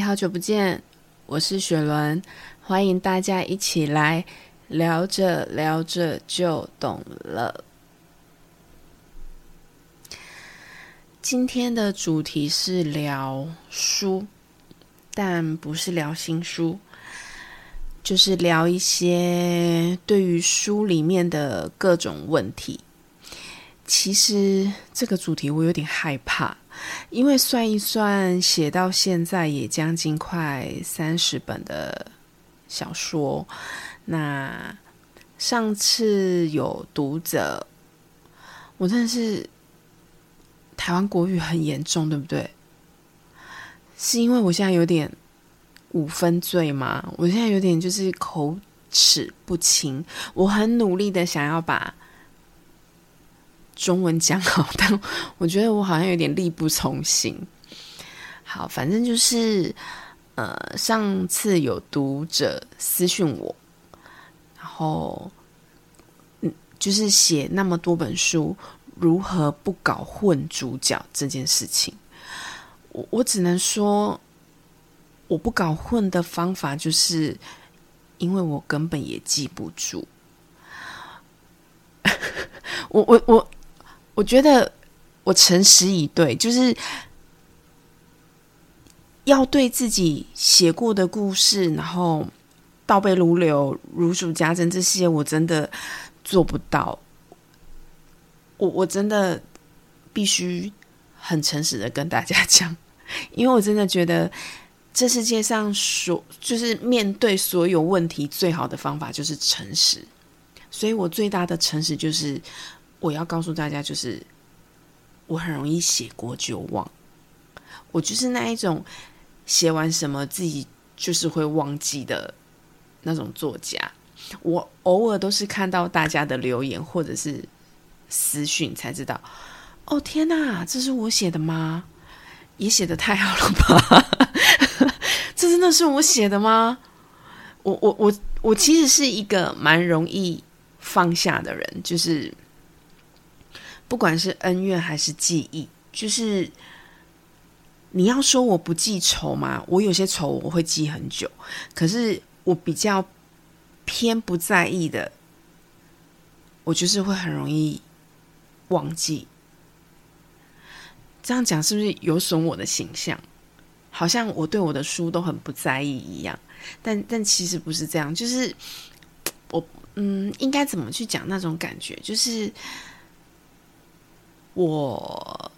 好久不见，我是雪伦，欢迎大家一起来聊着聊着就懂了。今天的主题是聊书，但不是聊新书，就是聊一些对于书里面的各种问题。其实这个主题我有点害怕。因为算一算，写到现在也将近快三十本的小说。那上次有读者，我真的是台湾国语很严重，对不对？是因为我现在有点五分醉吗？我现在有点就是口齿不清，我很努力的想要把。中文讲好，但我觉得我好像有点力不从心。好，反正就是，呃，上次有读者私讯我，然后，嗯，就是写那么多本书，如何不搞混主角这件事情，我我只能说，我不搞混的方法，就是因为我根本也记不住。我 我我。我觉得我诚实以对，就是要对自己写过的故事，然后倒背如流、如数家珍，这些我真的做不到。我我真的必须很诚实的跟大家讲，因为我真的觉得这世界上所就是面对所有问题最好的方法就是诚实，所以我最大的诚实就是。我要告诉大家，就是我很容易写过就忘，我就是那一种写完什么自己就是会忘记的那种作家。我偶尔都是看到大家的留言或者是私讯才知道，哦天哪，这是我写的吗？也写的太好了吧？这真的是我写的吗？我我我我其实是一个蛮容易放下的人，就是。不管是恩怨还是记忆，就是你要说我不记仇吗？我有些仇我会记很久，可是我比较偏不在意的，我就是会很容易忘记。这样讲是不是有损我的形象？好像我对我的书都很不在意一样，但但其实不是这样，就是我嗯，应该怎么去讲那种感觉？就是。我，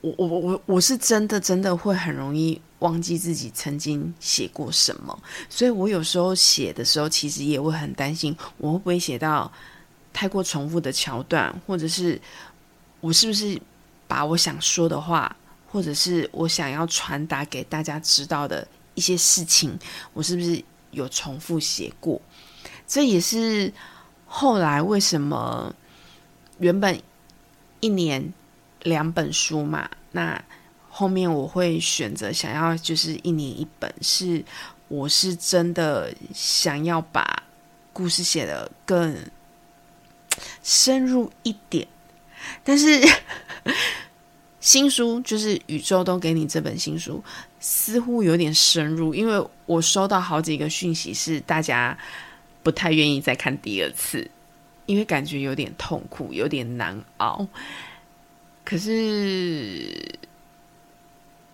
我我我我是真的真的会很容易忘记自己曾经写过什么，所以我有时候写的时候，其实也会很担心，我会不会写到太过重复的桥段，或者是我是不是把我想说的话，或者是我想要传达给大家知道的一些事情，我是不是有重复写过？这也是后来为什么原本。一年两本书嘛，那后面我会选择想要就是一年一本，是我是真的想要把故事写的更深入一点。但是 新书就是宇宙都给你这本新书，似乎有点深入，因为我收到好几个讯息是大家不太愿意再看第二次。因为感觉有点痛苦，有点难熬，可是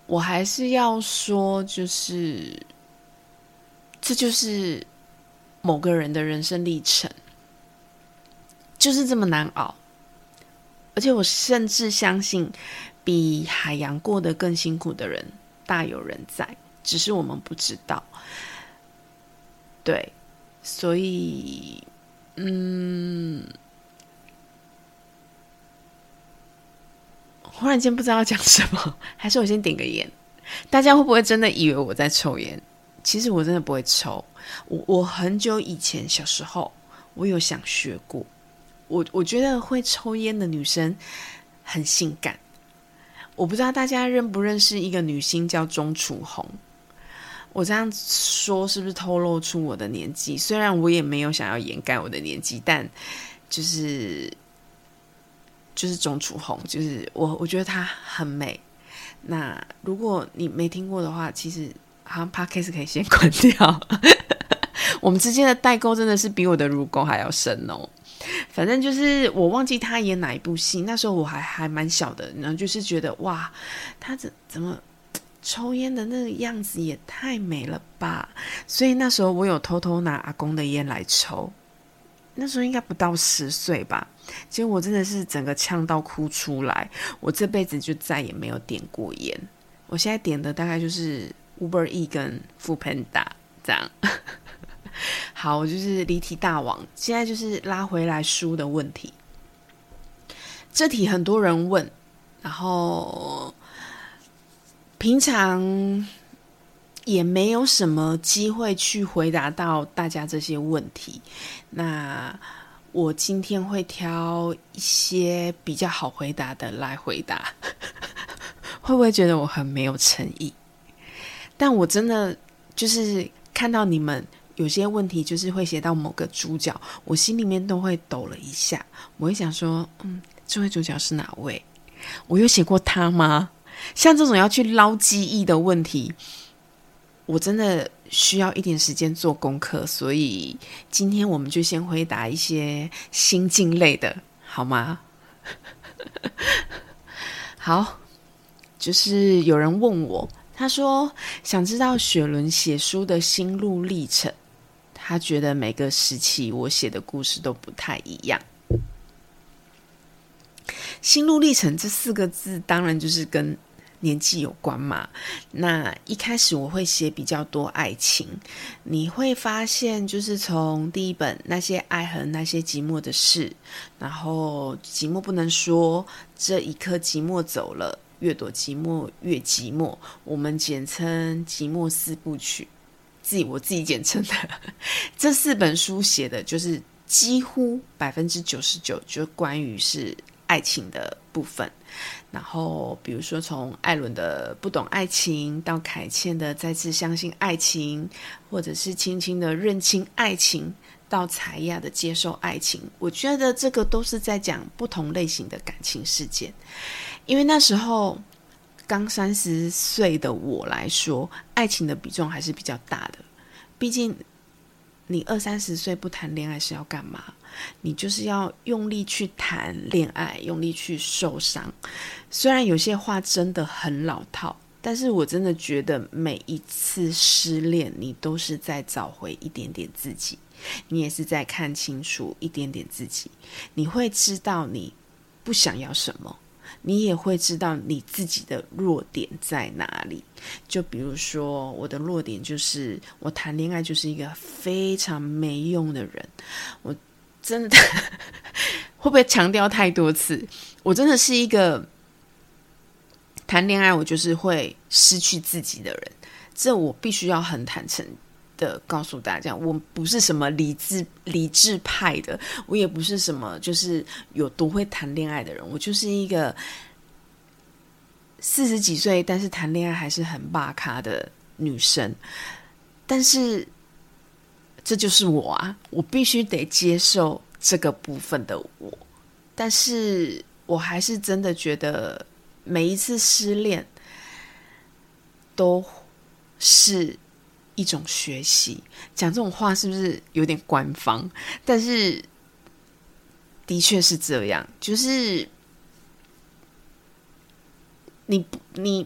我还是要说，就是这就是某个人的人生历程，就是这么难熬。而且我甚至相信，比海洋过得更辛苦的人大有人在，只是我们不知道。对，所以。嗯，忽然间不知道要讲什么，还是我先点个烟。大家会不会真的以为我在抽烟？其实我真的不会抽。我我很久以前小时候，我有想学过。我我觉得会抽烟的女生很性感。我不知道大家认不认识一个女星叫钟楚红。我这样说是不是透露出我的年纪？虽然我也没有想要掩盖我的年纪，但就是就是钟楚红，就是我我觉得她很美。那如果你没听过的话，其实好像 podcast 可以先 关掉。我们之间的代沟真的是比我的乳沟还要深哦。反正就是我忘记他演哪一部戏，那时候我还还蛮小的，然后就是觉得哇，他怎怎么抽烟的那个样子也太美了吧！所以那时候我有偷偷拿阿公的烟来抽，那时候应该不到十岁吧。结果我真的是整个呛到哭出来，我这辈子就再也没有点过烟。我现在点的大概就是 Uber E 跟 f o o Panda 这样。好，我就是离题大王。现在就是拉回来书的问题。这题很多人问，然后平常也没有什么机会去回答到大家这些问题。那我今天会挑一些比较好回答的来回答。会不会觉得我很没有诚意？但我真的就是看到你们。有些问题就是会写到某个主角，我心里面都会抖了一下。我会想说，嗯，这位主角是哪位？我有写过他吗？像这种要去捞记忆的问题，我真的需要一点时间做功课。所以今天我们就先回答一些心境类的，好吗？好，就是有人问我，他说想知道雪伦写书的心路历程。他觉得每个时期我写的故事都不太一样。心路历程这四个字，当然就是跟年纪有关嘛。那一开始我会写比较多爱情，你会发现，就是从第一本那些爱和那些寂寞的事，然后寂寞不能说，这一刻寂寞走了，越躲寂寞越寂寞，我们简称寂寞四部曲。自己我自己简称的 这四本书写的就是几乎百分之九十九就关于是爱情的部分，然后比如说从艾伦的不懂爱情到凯茜的再次相信爱情，或者是轻轻的认清爱情，到彩亚的接受爱情，我觉得这个都是在讲不同类型的感情事件，因为那时候。刚三十岁的我来说，爱情的比重还是比较大的。毕竟，你二三十岁不谈恋爱是要干嘛？你就是要用力去谈恋爱，用力去受伤。虽然有些话真的很老套，但是我真的觉得每一次失恋，你都是在找回一点点自己，你也是在看清楚一点点自己。你会知道你不想要什么。你也会知道你自己的弱点在哪里。就比如说，我的弱点就是我谈恋爱就是一个非常没用的人。我真的 会不会强调太多次？我真的是一个谈恋爱我就是会失去自己的人。这我必须要很坦诚。的告诉大家，我不是什么理智理智派的，我也不是什么就是有多会谈恋爱的人，我就是一个四十几岁但是谈恋爱还是很霸咖的女生。但是这就是我啊，我必须得接受这个部分的我。但是我还是真的觉得每一次失恋都是。一种学习，讲这种话是不是有点官方？但是的确是这样，就是你你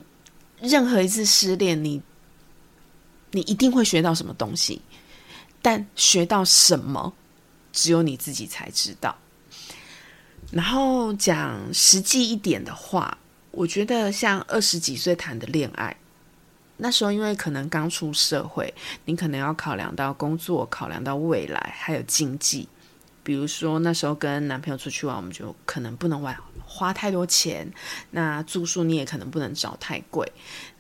任何一次失恋，你你一定会学到什么东西，但学到什么，只有你自己才知道。然后讲实际一点的话，我觉得像二十几岁谈的恋爱。那时候，因为可能刚出社会，你可能要考量到工作，考量到未来，还有经济。比如说，那时候跟男朋友出去玩，我们就可能不能玩花太多钱。那住宿你也可能不能找太贵。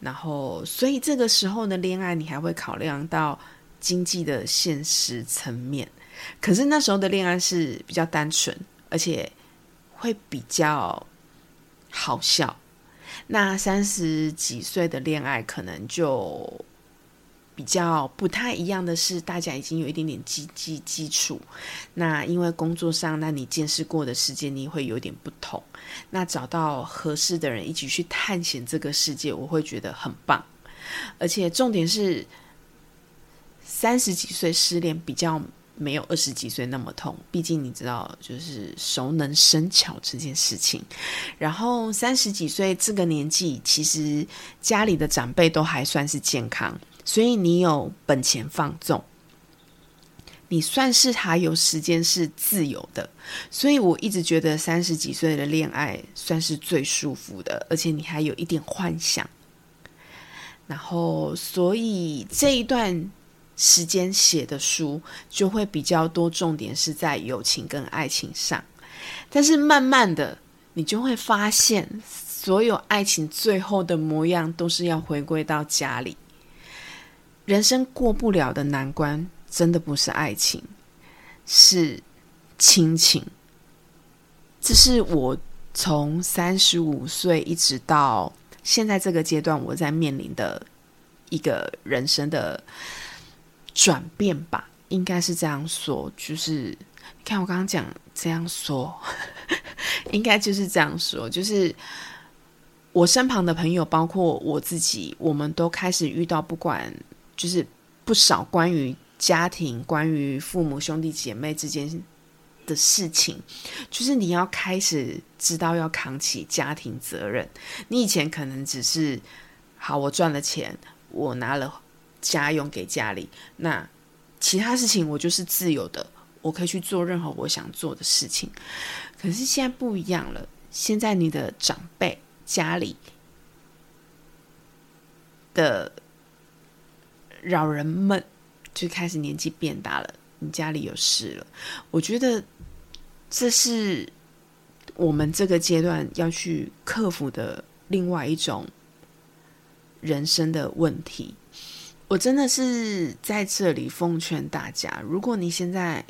然后，所以这个时候的恋爱，你还会考量到经济的现实层面。可是那时候的恋爱是比较单纯，而且会比较好笑。那三十几岁的恋爱可能就比较不太一样的是，大家已经有一点点基基基础。那因为工作上，那你见识过的世界，你会有点不同。那找到合适的人一起去探险这个世界，我会觉得很棒。而且重点是，三十几岁失恋比较没有二十几岁那么痛。毕竟你知道，就是熟能生巧这件事情。然后三十几岁这个年纪，其实家里的长辈都还算是健康。所以你有本钱放纵，你算是还有时间是自由的。所以我一直觉得三十几岁的恋爱算是最舒服的，而且你还有一点幻想。然后，所以这一段时间写的书就会比较多，重点是在友情跟爱情上。但是慢慢的，你就会发现，所有爱情最后的模样都是要回归到家里。人生过不了的难关，真的不是爱情，是亲情。这是我从三十五岁一直到现在这个阶段，我在面临的一个人生的转变吧，应该是这样说。就是看我刚刚讲这样说，应该就是这样说。就是我身旁的朋友，包括我自己，我们都开始遇到不管。就是不少关于家庭、关于父母、兄弟姐妹之间的事情，就是你要开始知道要扛起家庭责任。你以前可能只是好，我赚了钱，我拿了家用给家里，那其他事情我就是自由的，我可以去做任何我想做的事情。可是现在不一样了，现在你的长辈家里的。老人们就开始年纪变大了，你家里有事了，我觉得这是我们这个阶段要去克服的另外一种人生的问题。我真的是在这里奉劝大家，如果你现在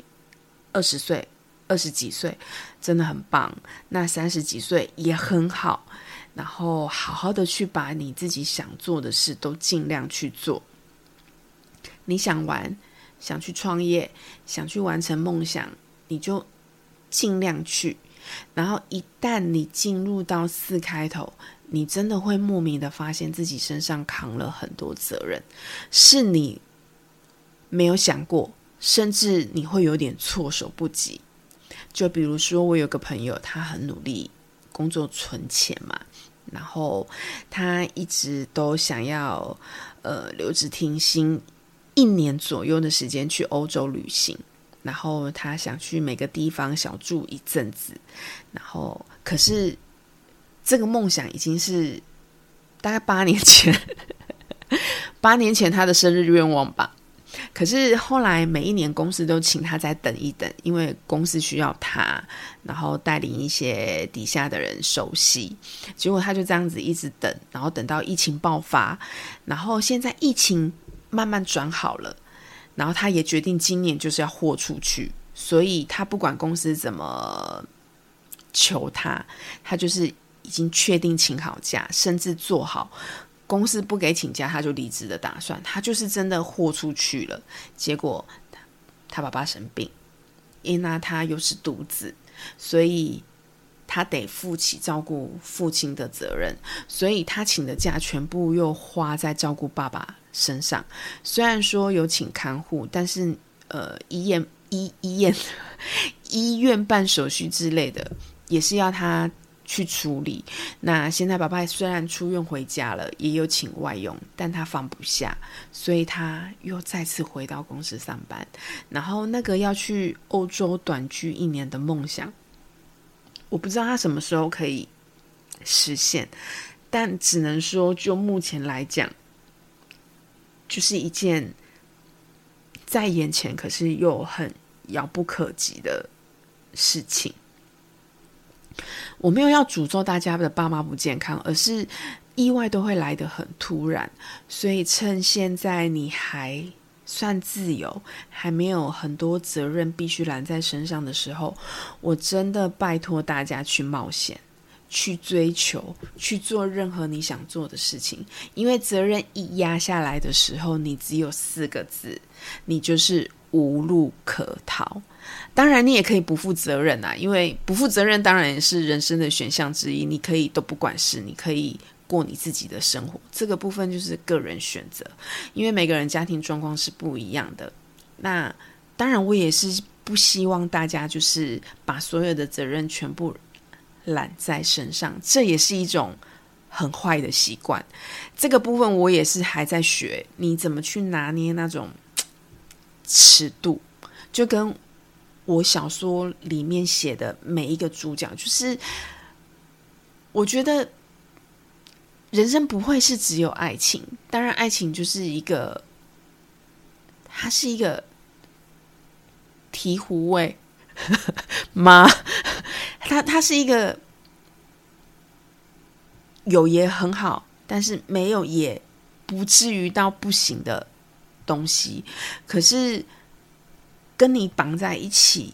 二十岁、二十几岁，真的很棒；那三十几岁也很好，然后好好的去把你自己想做的事都尽量去做。你想玩，想去创业，想去完成梦想，你就尽量去。然后一旦你进入到四开头，你真的会莫名的发现自己身上扛了很多责任，是你没有想过，甚至你会有点措手不及。就比如说，我有个朋友，他很努力工作存钱嘛，然后他一直都想要呃留职停薪。一年左右的时间去欧洲旅行，然后他想去每个地方小住一阵子，然后可是这个梦想已经是大概八年前，八年前他的生日愿望吧。可是后来每一年公司都请他再等一等，因为公司需要他，然后带领一些底下的人熟悉。结果他就这样子一直等，然后等到疫情爆发，然后现在疫情。慢慢转好了，然后他也决定今年就是要豁出去，所以他不管公司怎么求他，他就是已经确定请好假，甚至做好公司不给请假他就离职的打算。他就是真的豁出去了。结果他爸爸生病，因那他又是独子，所以。他得负起照顾父亲的责任，所以他请的假全部又花在照顾爸爸身上。虽然说有请看护，但是呃，医院医医院 医院办手续之类的，也是要他去处理。那现在爸爸虽然出院回家了，也有请外佣，但他放不下，所以他又再次回到公司上班。然后那个要去欧洲短居一年的梦想。我不知道他什么时候可以实现，但只能说，就目前来讲，就是一件在眼前，可是又很遥不可及的事情。我没有要诅咒大家的爸妈不健康，而是意外都会来得很突然，所以趁现在你还。算自由，还没有很多责任必须揽在身上的时候，我真的拜托大家去冒险，去追求、去做任何你想做的事情，因为责任一压下来的时候，你只有四个字，你就是无路可逃。当然，你也可以不负责任啊，因为不负责任当然也是人生的选项之一。你可以都不管事，你可以过你自己的生活，这个部分就是个人选择，因为每个人家庭状况是不一样的。那当然，我也是不希望大家就是把所有的责任全部。揽在身上，这也是一种很坏的习惯。这个部分我也是还在学，你怎么去拿捏那种尺度？就跟我小说里面写的每一个主角，就是我觉得人生不会是只有爱情，当然爱情就是一个，它是一个醍醐味。吗？他他是一个有也很好，但是没有也不至于到不行的东西。可是跟你绑在一起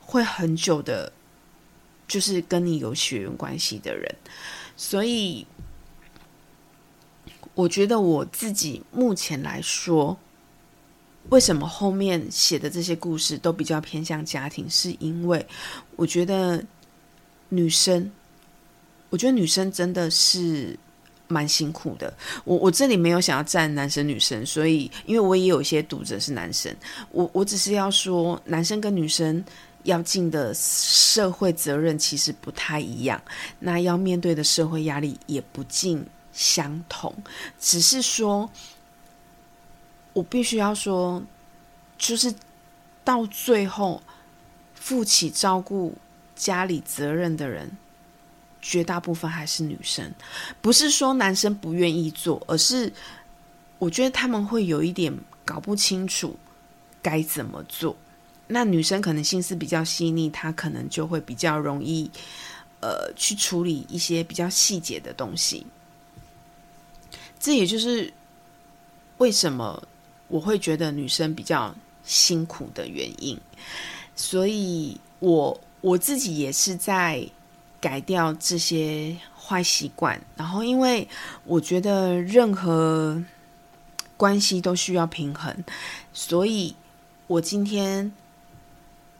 会很久的，就是跟你有血缘关系的人。所以我觉得我自己目前来说。为什么后面写的这些故事都比较偏向家庭？是因为我觉得女生，我觉得女生真的是蛮辛苦的。我我这里没有想要站男生女生，所以因为我也有一些读者是男生，我我只是要说，男生跟女生要尽的社会责任其实不太一样，那要面对的社会压力也不尽相同，只是说。我必须要说，就是到最后负起照顾家里责任的人，绝大部分还是女生。不是说男生不愿意做，而是我觉得他们会有一点搞不清楚该怎么做。那女生可能心思比较细腻，她可能就会比较容易，呃，去处理一些比较细节的东西。这也就是为什么。我会觉得女生比较辛苦的原因，所以我我自己也是在改掉这些坏习惯。然后，因为我觉得任何关系都需要平衡，所以我今天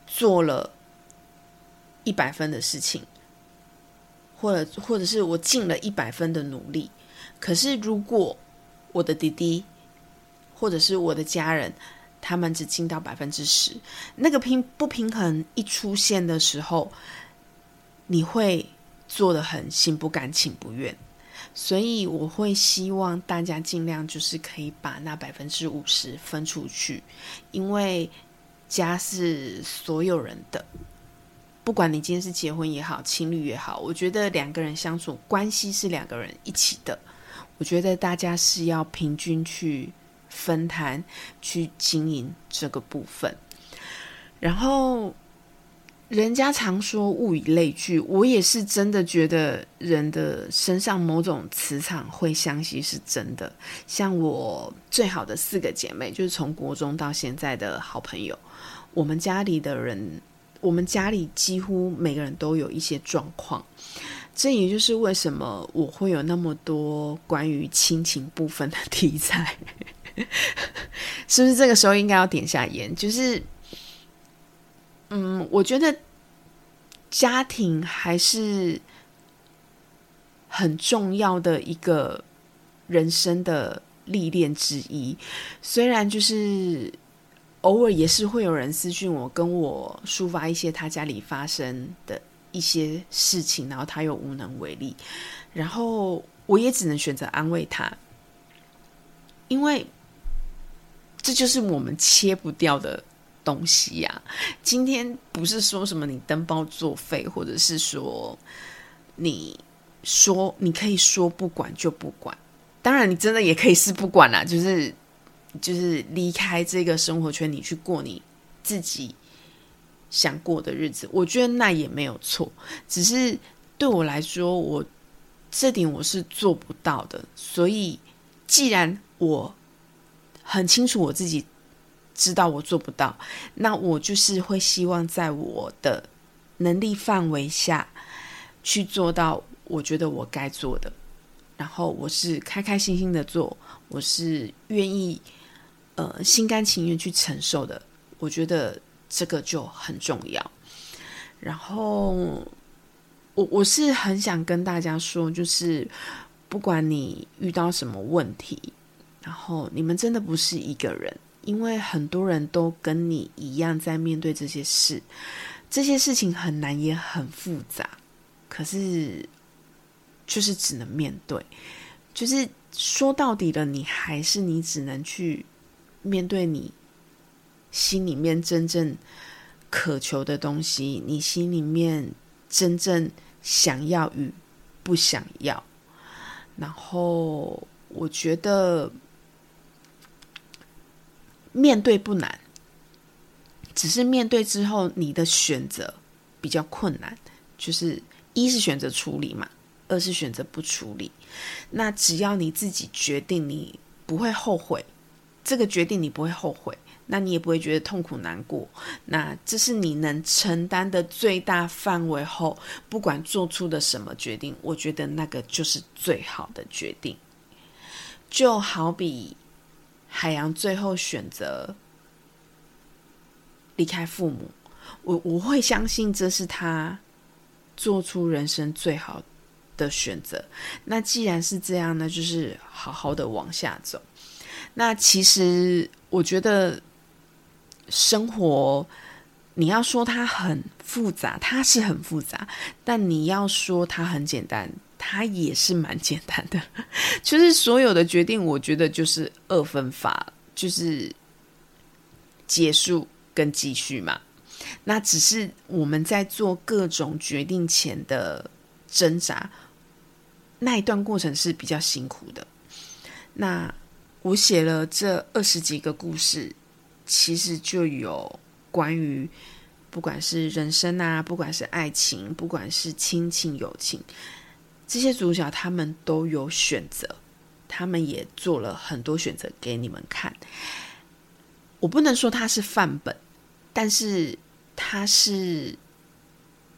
做了一百分的事情，或者或者是我尽了一百分的努力。可是，如果我的弟弟，或者是我的家人，他们只尽到百分之十，那个平不平衡一出现的时候，你会做的很心不甘情不愿，所以我会希望大家尽量就是可以把那百分之五十分出去，因为家是所有人的，不管你今天是结婚也好，情侣也好，我觉得两个人相处关系是两个人一起的，我觉得大家是要平均去。分摊去经营这个部分，然后人家常说物以类聚，我也是真的觉得人的身上某种磁场会相吸是真的。像我最好的四个姐妹，就是从国中到现在的好朋友，我们家里的人，我们家里几乎每个人都有一些状况，这也就是为什么我会有那么多关于亲情部分的题材。是不是这个时候应该要点下烟？就是，嗯，我觉得家庭还是很重要的一个人生的历练之一。虽然就是偶尔也是会有人私讯我，跟我抒发一些他家里发生的一些事情，然后他又无能为力，然后我也只能选择安慰他，因为。这就是我们切不掉的东西呀！今天不是说什么你登报作废，或者是说你说你可以说不管就不管。当然，你真的也可以是不管啦，就是就是离开这个生活圈，你去过你自己想过的日子。我觉得那也没有错，只是对我来说，我这点我是做不到的。所以，既然我很清楚，我自己知道我做不到，那我就是会希望在我的能力范围下，去做到我觉得我该做的，然后我是开开心心的做，我是愿意呃心甘情愿去承受的。我觉得这个就很重要。然后我我是很想跟大家说，就是不管你遇到什么问题，然后你们真的不是一个人，因为很多人都跟你一样在面对这些事。这些事情很难也很复杂，可是就是只能面对。就是说到底了，你还是你只能去面对你心里面真正渴求的东西，你心里面真正想要与不想要。然后我觉得面对不难。只是面对之后，你的选择比较困难，就是一是选择处理嘛，二是选择不处理。那只要你自己决定，你不会后悔，这个决定你不会后悔，那你也不会觉得痛苦难过。那这是你能承担的最大范围后，不管做出的什么决定，我觉得那个就是最好的决定。就好比海洋最后选择。离开父母，我我会相信这是他做出人生最好的选择。那既然是这样呢，就是好好的往下走。那其实我觉得生活，你要说它很复杂，它是很复杂；但你要说它很简单，它也是蛮简单的。就是所有的决定，我觉得就是二分法，就是结束。跟继续嘛，那只是我们在做各种决定前的挣扎，那一段过程是比较辛苦的。那我写了这二十几个故事，其实就有关于不管是人生啊，不管是爱情，不管是亲情友情，这些主角他们都有选择，他们也做了很多选择给你们看。我不能说它是范本，但是它是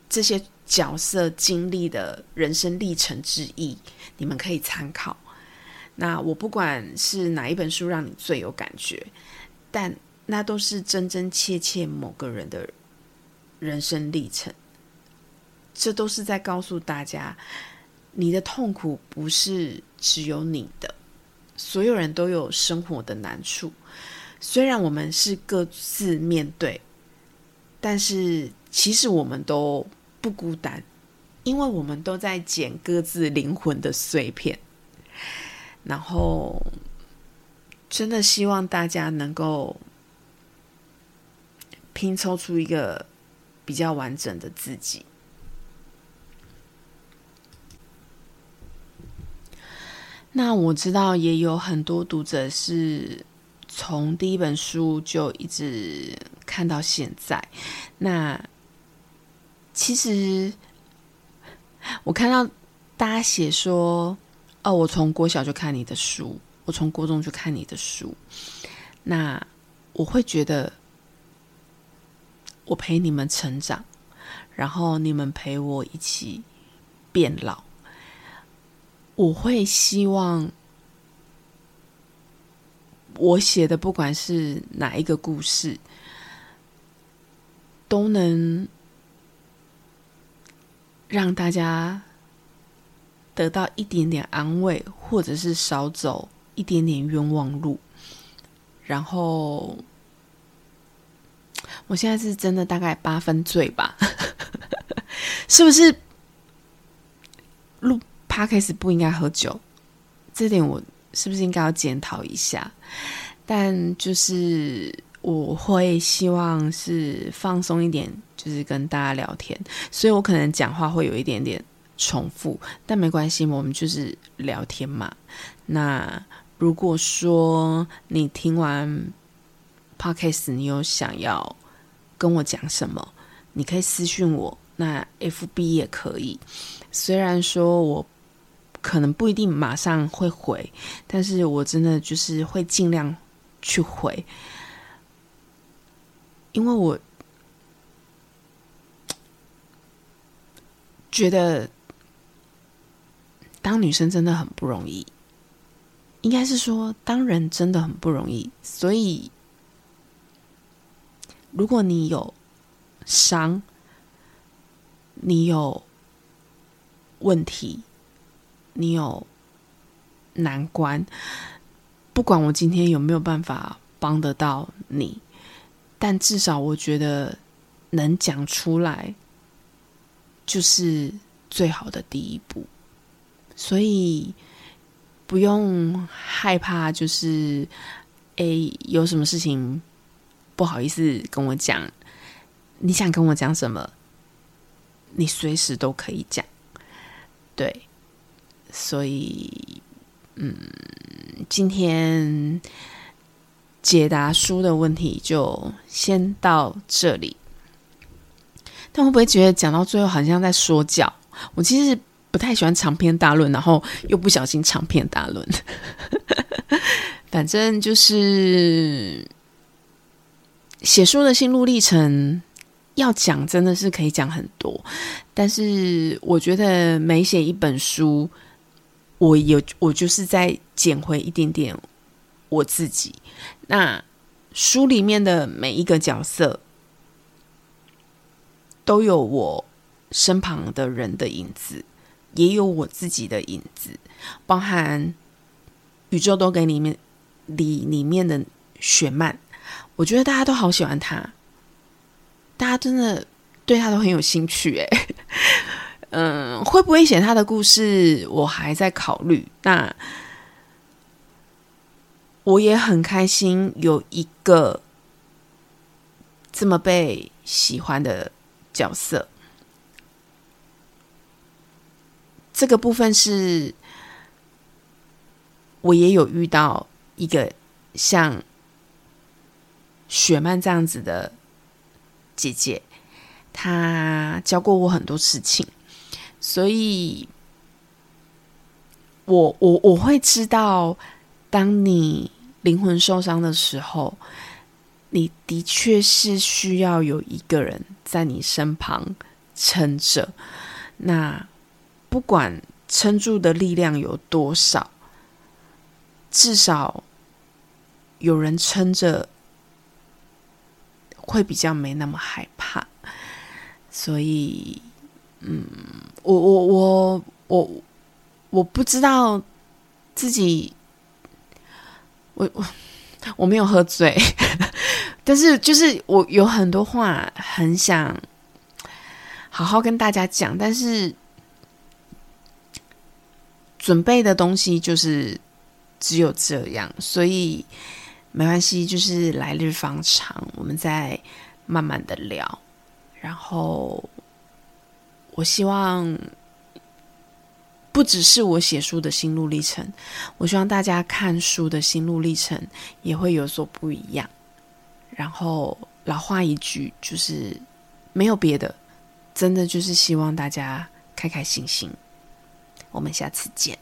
这些角色经历的人生历程之一，你们可以参考。那我不管是哪一本书让你最有感觉，但那都是真真切切某个人的人生历程。这都是在告诉大家，你的痛苦不是只有你的，所有人都有生活的难处。虽然我们是各自面对，但是其实我们都不孤单，因为我们都在捡各自灵魂的碎片。然后，真的希望大家能够拼凑出一个比较完整的自己。那我知道也有很多读者是。从第一本书就一直看到现在，那其实我看到大家写说：“哦，我从国小就看你的书，我从国中就看你的书。”那我会觉得，我陪你们成长，然后你们陪我一起变老，我会希望。我写的不管是哪一个故事，都能让大家得到一点点安慰，或者是少走一点点冤枉路。然后，我现在是真的大概八分醉吧？是不是？录 podcast 不应该喝酒，这点我。是不是应该要检讨一下？但就是我会希望是放松一点，就是跟大家聊天，所以我可能讲话会有一点点重复，但没关系，我们就是聊天嘛。那如果说你听完 podcast，你有想要跟我讲什么，你可以私信我，那 FB 也可以。虽然说我。可能不一定马上会回，但是我真的就是会尽量去回，因为我觉得当女生真的很不容易，应该是说当人真的很不容易。所以，如果你有伤，你有问题，你有难关，不管我今天有没有办法帮得到你，但至少我觉得能讲出来，就是最好的第一步。所以不用害怕，就是诶，有什么事情不好意思跟我讲，你想跟我讲什么，你随时都可以讲。对，所以嗯，今天解答书的问题就先到这里。但会不会觉得讲到最后好像在说教？我其实。不太喜欢长篇大论，然后又不小心长篇大论。反正就是写书的心路历程，要讲真的是可以讲很多。但是我觉得每写一本书，我有我就是在捡回一点点我自己。那书里面的每一个角色，都有我身旁的人的影子。也有我自己的影子，包含《宇宙都给》里面里里面的雪曼，我觉得大家都好喜欢他，大家真的对他都很有兴趣。哎，嗯，会不会写他的故事？我还在考虑。那我也很开心有一个这么被喜欢的角色。这个部分是，我也有遇到一个像雪曼这样子的姐姐，她教过我很多事情，所以，我我我会知道，当你灵魂受伤的时候，你的确是需要有一个人在你身旁撑着，那。不管撑住的力量有多少，至少有人撑着，会比较没那么害怕。所以，嗯，我我我我我不知道自己，我我我没有喝醉，但是就是我有很多话很想好好跟大家讲，但是。准备的东西就是只有这样，所以没关系，就是来日方长，我们再慢慢的聊。然后，我希望不只是我写书的心路历程，我希望大家看书的心路历程也会有所不一样。然后，老话一句，就是没有别的，真的就是希望大家开开心心。我们下次见。